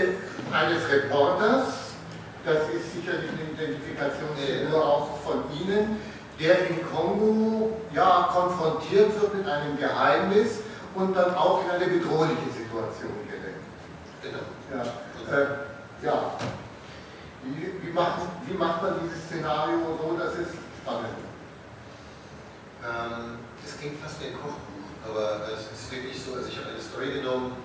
Speaker 1: eines Reporters, das ist sicherlich eine Identifikationsfigur auch von Ihnen, der in Kongo ja, konfrontiert wird mit einem Geheimnis und dann auch in eine bedrohliche Situation gerät.
Speaker 2: Genau.
Speaker 1: Ja, äh, ja. Wie, wie, macht, wie macht man dieses Szenario so, dass es spannend wird?
Speaker 2: Ähm, das klingt fast wie ein Kochbuch, aber es ist wirklich so, also ich habe eine Story genommen,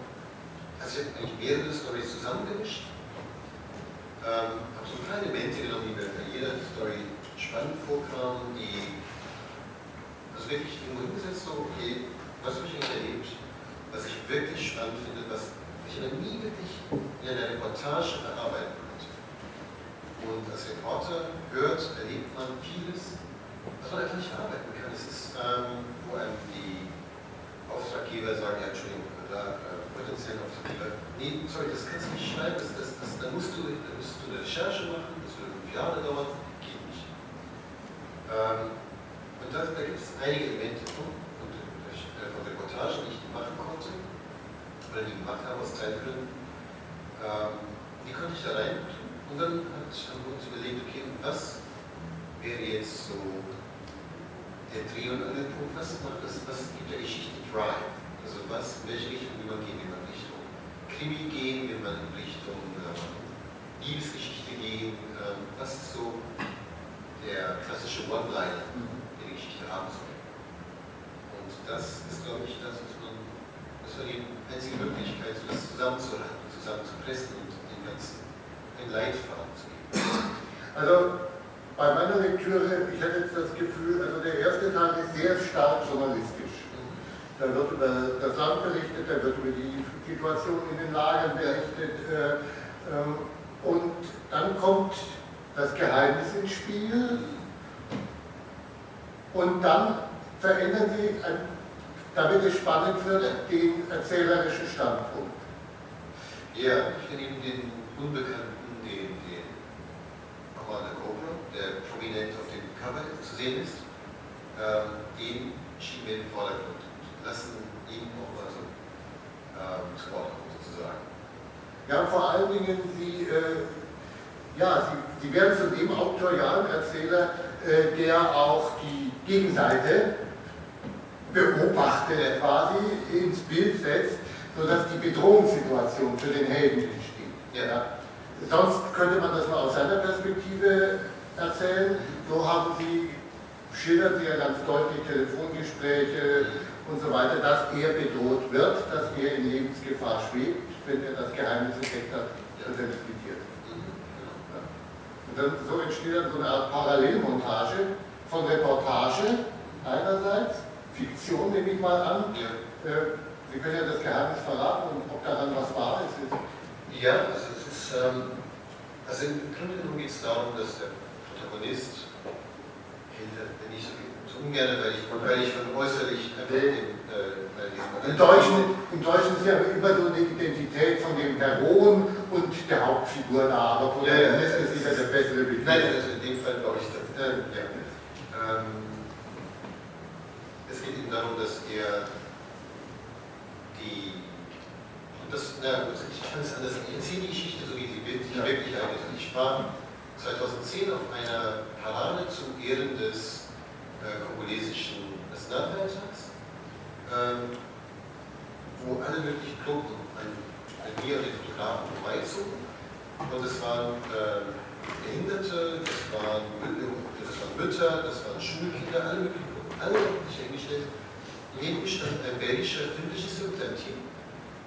Speaker 2: also ich habe eigentlich mehrere Storys zusammengemischt, ähm, habe so ein paar Elemente genommen, die mir bei jeder Story spannend vorkamen, die also wirklich irgendwo hingesetzt, so, okay, was habe ich eigentlich erlebt, was ich wirklich spannend finde, was ich aber nie wirklich in einer Reportage verarbeiten. Und als Reporter hört, erlebt man vieles, was man einfach nicht verarbeiten kann. Es ist, ähm, wo einem die Auftraggeber sagen, ja, Entschuldigung, da äh, potenziellen Auftraggeber, nee, sorry, das kannst du nicht schreiben, das, das, das, da, musst du, da musst du eine Recherche machen, das würde fünf Jahre dauern, geht nicht. Ähm, und da, da gibt es einige Elemente von, von, äh, von Reportagen, die ich machen konnte, oder die gemacht habe aus Zeitgründen. Ähm, die konnte ich da rein und dann hat, uns überlegt, okay, was wäre jetzt so der Dreh- und Angelpunkt, was macht das, was gibt der Geschichte Drive? Also was, in welche Richtung will man gehen? Will man in Richtung Krimi gehen? Will man in Richtung ähm, Liebesgeschichte gehen? Ähm, was ist so der klassische One-Liner, mhm. den die Geschichte haben soll? Und das ist, glaube ich, das, was man, das war die einzige Möglichkeit, das zusammenzuhalten, zusammenzupressen und den ganzen einen Leitfaden zu geben.
Speaker 1: Also bei meiner Lektüre, ich hatte jetzt das Gefühl, also der erste Teil ist sehr stark journalistisch. Da wird über das Land berichtet, da wird über die Situation in den Lagern berichtet. Äh, ähm, und dann kommt das Geheimnis ins Spiel. Und dann verändern sie, damit es spannend wird, den erzählerischen Standpunkt.
Speaker 2: Ja, ich nehme den Unbekannten, den, den Commander Cobra, der prominent auf dem Cover zu sehen ist, ähm, den schieben wir in den Vordergrund lassen ihn auch mal so ähm, zu Wort kommen, sozusagen.
Speaker 1: Ja, vor allen Dingen, Sie, äh, ja, Sie, Sie werden zu dem auktorialen Erzähler, äh, der auch die Gegenseite beobachtet, quasi ins Bild setzt, sodass die Bedrohungssituation für den Helden entsteht. Ja. Sonst könnte man das nur aus seiner Perspektive erzählen. So haben Sie, schildern Sie ja ganz deutlich Telefongespräche, und so weiter, dass er bedroht wird, dass er in Lebensgefahr schwebt, wenn er das Geheimnis entdeckt hat, dass er liquidiert. Ja. Und dann, so entsteht dann so eine Art Parallelmontage von Reportage einerseits, Fiktion nehme ich mal an. Ja. Äh, Sie können ja das Geheimnis verraten und ob daran was wahr ist.
Speaker 2: Ja, also es ist, ähm, also im Grunde genommen geht es darum, dass der Protagonist, wenn ich so ungern, weil ich, weil ich von äußerlich einfach den,
Speaker 1: äh, Im Deutschen, Im Deutschen ist ja immer so eine Identität von dem Heroen und der Hauptfigur da, aber ja, ja, ist sicher der bessere
Speaker 2: Begriff. Nein, also in dem Fall glaube ich, dass, äh, ja. ähm, es geht eben darum, dass er die, und das, na, ich kann es anders, ich erzähle die Geschichte so, wie sie wirklich, ja. wirklich eigentlich Ich war 2010 auf einer Parade zu Ehren des äh, kongolesischen Nationalfeiertags, ähm, wo alle möglichen Gruppen an, an mir Fotografen vorbeizogen. Und es waren äh, Behinderte, das waren, das waren Mütter, das waren Schulkinder, alle möglichen Gruppen, alle haben sich eingestellt. Neben stand ein belgischer Filmregisseur mit seinem Team,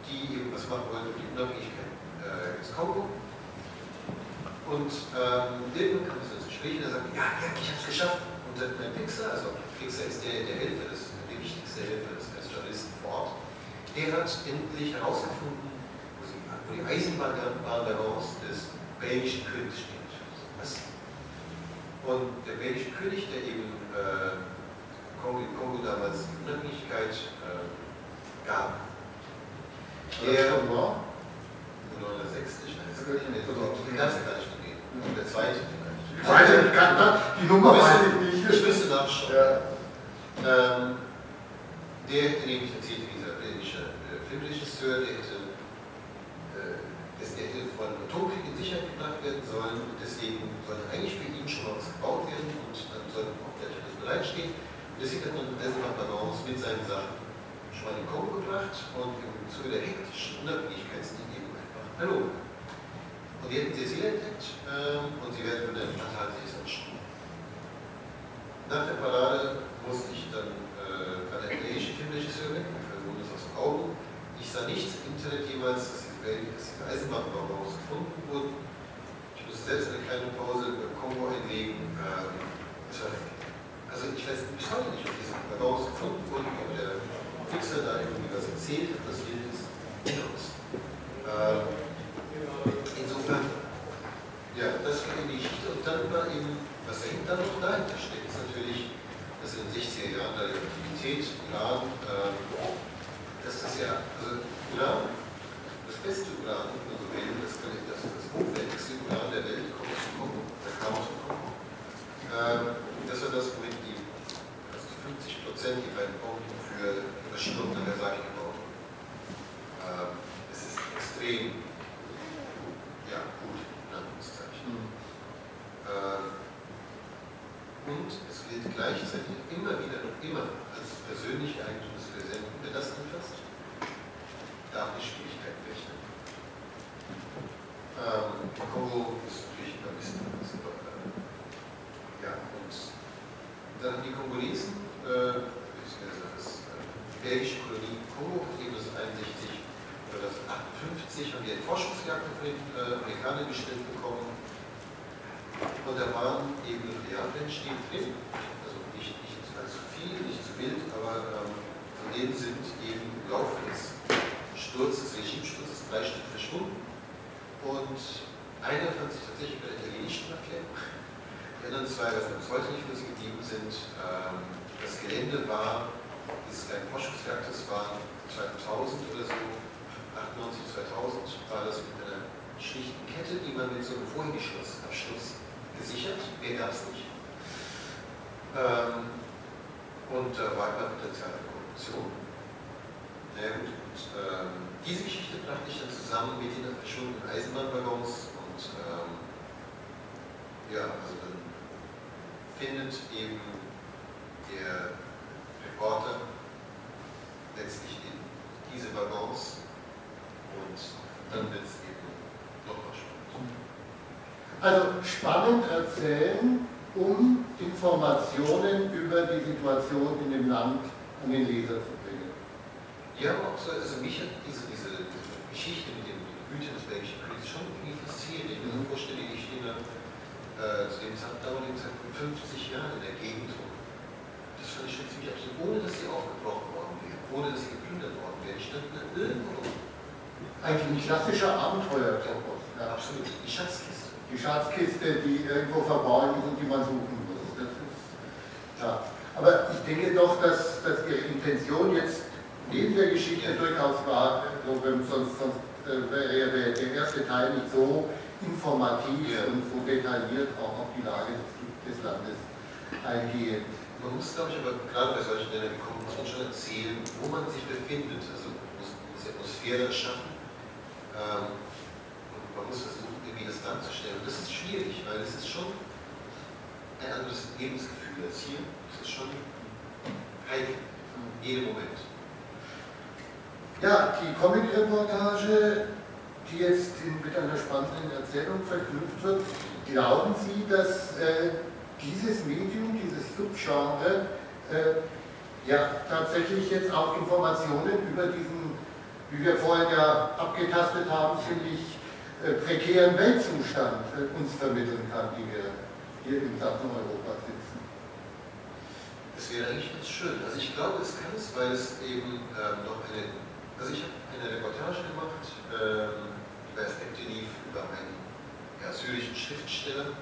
Speaker 2: die eben was machen wollten für die Unabhängigkeit äh, des Kongo. Und ähm, irgendwann kam es ins Gespräch und er sagte, ja, ja, ich habe es geschafft. Und mein Pixar, also Fixer ist der, der Helfer, des, der wichtigste Helfer des, Journalisten vor Ort. Der hat endlich herausgefunden, wo, die Eisenbahnbahn des belgischen Königs steht. Was? Und der belgische König, der eben äh, Kongo, Kongo damals die Unabhängigkeit äh, gab, der war 906, ich weiß nicht, den kannst du gar nicht vergeben. Der zweite vielleicht.
Speaker 1: Weiß ich kann die Nummer
Speaker 2: es nicht. Ähm, und war immer Potenzial für Korruption. Naja gut, und ähm, diese Geschichte brachte ich dann zusammen mit den verschwundenen Eisenbahnwaggons und ähm, ja, also dann findet eben der Reporter letztlich in diese Waggons und dann wird es eben nochmal spannend.
Speaker 1: Also spannend erzählen, um Informationen über die Situation in dem Land an den Leser zu bringen.
Speaker 2: Ja, auch so, also mich hat diese Geschichte mit den Hütern des belgischen Königs schon irgendwie fasziniert. Ich mir so vorstelle, ich stehe da äh, zu dem damaligen Zeitpunkt 50 Jahre in der Gegend rum. Das fand ich schon ziemlich absurd, ohne dass sie aufgebrochen worden wären, ohne dass sie geplündert worden wären. Ich stand da irgendwo.
Speaker 1: Eigentlich ein klassischer Abenteuer.
Speaker 2: Ja, ja. Absolut. Die Schatzkiste.
Speaker 1: Die Schatzkiste, die irgendwo verborgen ist und die man suchen muss. Das ist, ja. Aber ich denke doch, dass, dass Ihre Intention jetzt neben der Geschichte durchaus war, so, sonst, sonst äh, wäre der, der, erste Teil nicht so informativ ja. und so detailliert auch auf die Lage des, des Landes eingehen.
Speaker 2: Man muss, glaube ich, aber gerade bei solchen Ländern wie Kongo, muss man schon erzählen, wo man sich befindet. Also muss, muss die Atmosphäre schaffen. Ähm, und man muss versuchen, irgendwie das darzustellen. Und das ist schwierig, weil es ist schon ein anderes Lebensgefühl als hier. Es ist schon heikel, in jedem Moment.
Speaker 1: Ja, die Comic-Reportage, die jetzt mit einer spannenden Erzählung verknüpft wird, glauben Sie, dass äh, dieses Medium, dieses Subgenre, äh, ja tatsächlich jetzt auch Informationen über diesen, wie wir vorhin ja abgetastet haben, ziemlich äh, prekären Weltzustand äh, uns vermitteln kann, die wir hier im Sachen Europa sitzen?
Speaker 2: Es wäre eigentlich ganz schön. Also ich glaube, es kann es, weil es eben ähm, noch eine, also ich habe eine Reportage gemacht, ähm, über Aspekte lief über einen ja, syrischen Schriftsteller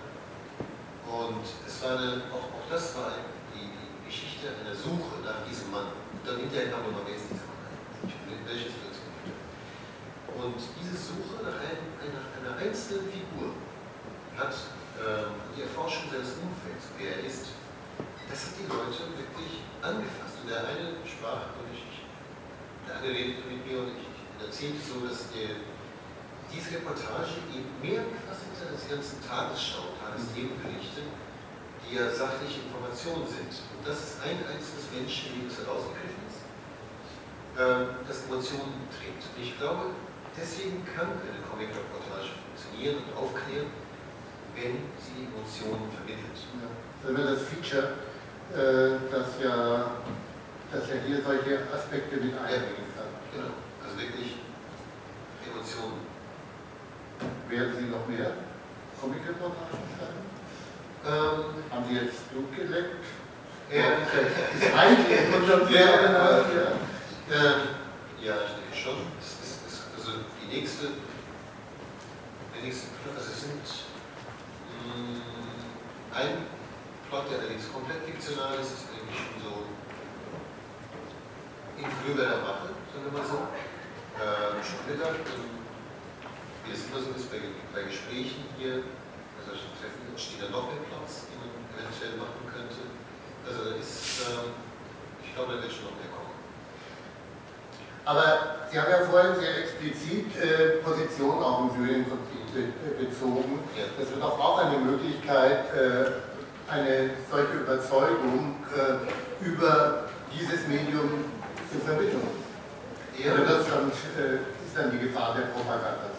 Speaker 2: und es war eine, auch, auch das war die, die Geschichte einer Suche nach diesem Mann. Und dann hinterher kam nochmal, wer ist dieser Mann eigentlich? In welche Situation? Und diese Suche nach, ein, nach einer einzelnen Figur hat ähm, die Erforschung seines Umfelds, wer er ist, das hat die Leute wirklich angefasst. Und der eine sprach, und ich, der eine redete mit mir und ich, ich erzählte so, dass der, diese Reportage eben mehr gefasst hat als die ganzen Tagesschau, Tagesthemenberichte, die ja sachliche Informationen sind. Und das ist ein einzelnes Menschenleben, das herausgegriffen ist, äh, das Emotionen trägt. Und ich glaube, deswegen kann eine Comic-Reportage funktionieren und aufklären, wenn sie Emotionen vermittelt.
Speaker 1: Ja. Wenn man das Feature, äh, das ja, das ja hier solche Aspekte mit einbringen kann.
Speaker 2: Genau, also wirklich Emotionen.
Speaker 1: Werden Sie noch mehr Comic-Reportagen schreiben?
Speaker 2: Ähm,
Speaker 1: Haben Sie jetzt Blut geleckt?
Speaker 2: ja,
Speaker 1: in unserem
Speaker 2: Ja, ja. Ja, ich denke schon. Es ist, es, also die nächste, der nächste Plot, also es sind mh, ein Plot, der allerdings komplett fiktional ist, ist eigentlich schon so in gröberer Mache, sagen wir mal so. Ähm, schon Mittag, wie es immer so ist bei, bei Gesprächen hier, bei solchen Treffen, entsteht da noch mehr Plots, die man eventuell machen könnte. Also da ist, ähm, ich glaube, da wird schon noch mehr kommen.
Speaker 1: Aber Sie haben ja vorhin sehr explizit äh, Position auf den Syrien-Konflikt be bezogen.
Speaker 2: Ja.
Speaker 1: Das wird doch auch eine Möglichkeit, äh, eine solche Überzeugung äh, über dieses Medium zu vermitteln.
Speaker 2: Ja,
Speaker 1: Oder das dann, äh, ist dann die Gefahr der Propaganda.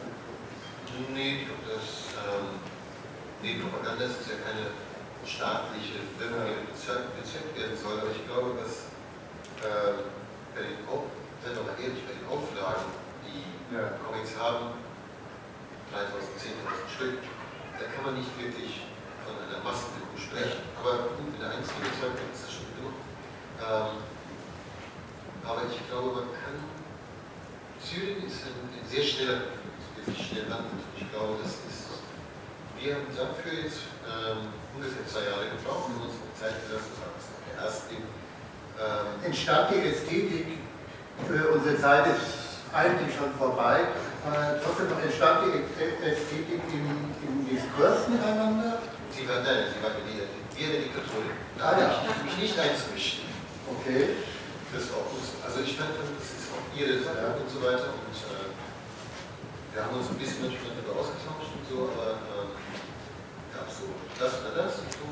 Speaker 2: Nee, ich glaube, das, ähm, nee, Propaganda ist ja keine staatliche Wirkung, die bezweckt werden soll, aber ich glaube, dass äh, bei den, Wir mal ehrlich, bei den Auflagen, die
Speaker 1: Ja.
Speaker 2: Comics haben, 3000, 10.000 Stück, da kann man nicht wirklich von einer Massenwirkung sprechen. Aber gut, mit der Überzeugung ist das schon genug. Ähm, aber ich glaube, man kann, Syrien ist ein, ein sehr schneller wirklich schnell wandelt. Ich glaube, das ist, wir haben dafür jetzt ähm, ungefähr zwei Jahre gebraucht, um uns Zeit gelassen. Das ist der erste. Ähm,
Speaker 1: Entstand die Ästhetik, äh, unsere Zeit ist eigentlich schon vorbei, äh, trotzdem noch entstand die Ästhetik im, im Diskurs miteinander.
Speaker 2: sie war, nein, sie war die, wir der Diktatur. Da
Speaker 1: Ah, ja.
Speaker 2: hatte ich mich nicht einzumischen.
Speaker 1: Okay.
Speaker 2: Das war auch gut. Also ich fand, das ist auch ihre Sache
Speaker 1: Ja.
Speaker 2: und so weiter. Und äh, wir haben uns ein bisschen manchmal darüber ausgetauscht und so, aber ähm, ja, so das oder das und so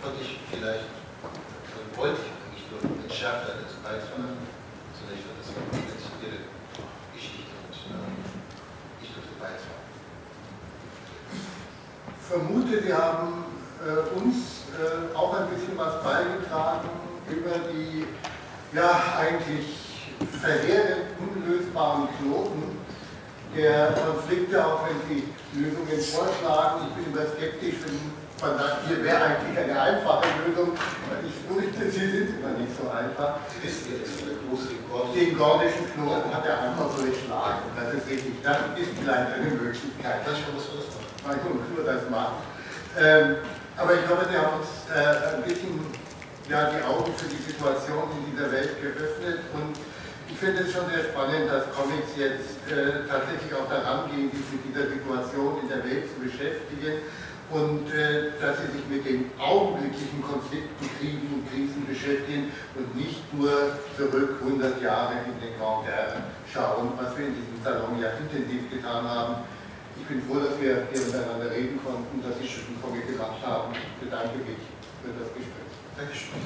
Speaker 2: fand ich vielleicht, äh, wollte ich eigentlich nur entschärfer dazu beitragen. Ich
Speaker 1: vermute, Sie haben äh, uns äh, auch ein bisschen was beigetragen über die ja eigentlich verheerend unlösbaren Knoten der Konflikte, auch wenn Sie Lösungen vorschlagen. Ich bin immer skeptisch, wenn man sagt, hier wäre eigentlich eine einfache Lösung. weil Ich fürchte, sie sind immer nicht so einfach.
Speaker 2: Das ist der große Rekord.
Speaker 1: Den gordischen Knoten hat er einfach so geschlagen. Das ist richtig. Das ist vielleicht eine Möglichkeit.
Speaker 2: Manchmal muss man das machen.
Speaker 1: Mal Konjunktur das macht. Ähm, aber ich glaube, Sie haben uns äh, ein bisschen ja, die Augen für die Situation in dieser Welt geöffnet und ich finde es schon sehr spannend, dass Comics jetzt äh, tatsächlich auch daran gehen, sich mit dieser Situation in der Welt zu beschäftigen und äh, dass sie sich mit den augenblicklichen Konflikten, Kriegen und Krisen beschäftigen und nicht nur zurück 100 Jahre in den Grand Air schauen, was wir in diesem Salon ja intensiv getan haben. Ich bin froh, dass wir hier miteinander reden konnten, dass Sie schon von mir gemacht haben. Ich bedanke mich für das Gespräch.
Speaker 2: Dankeschön.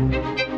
Speaker 2: Música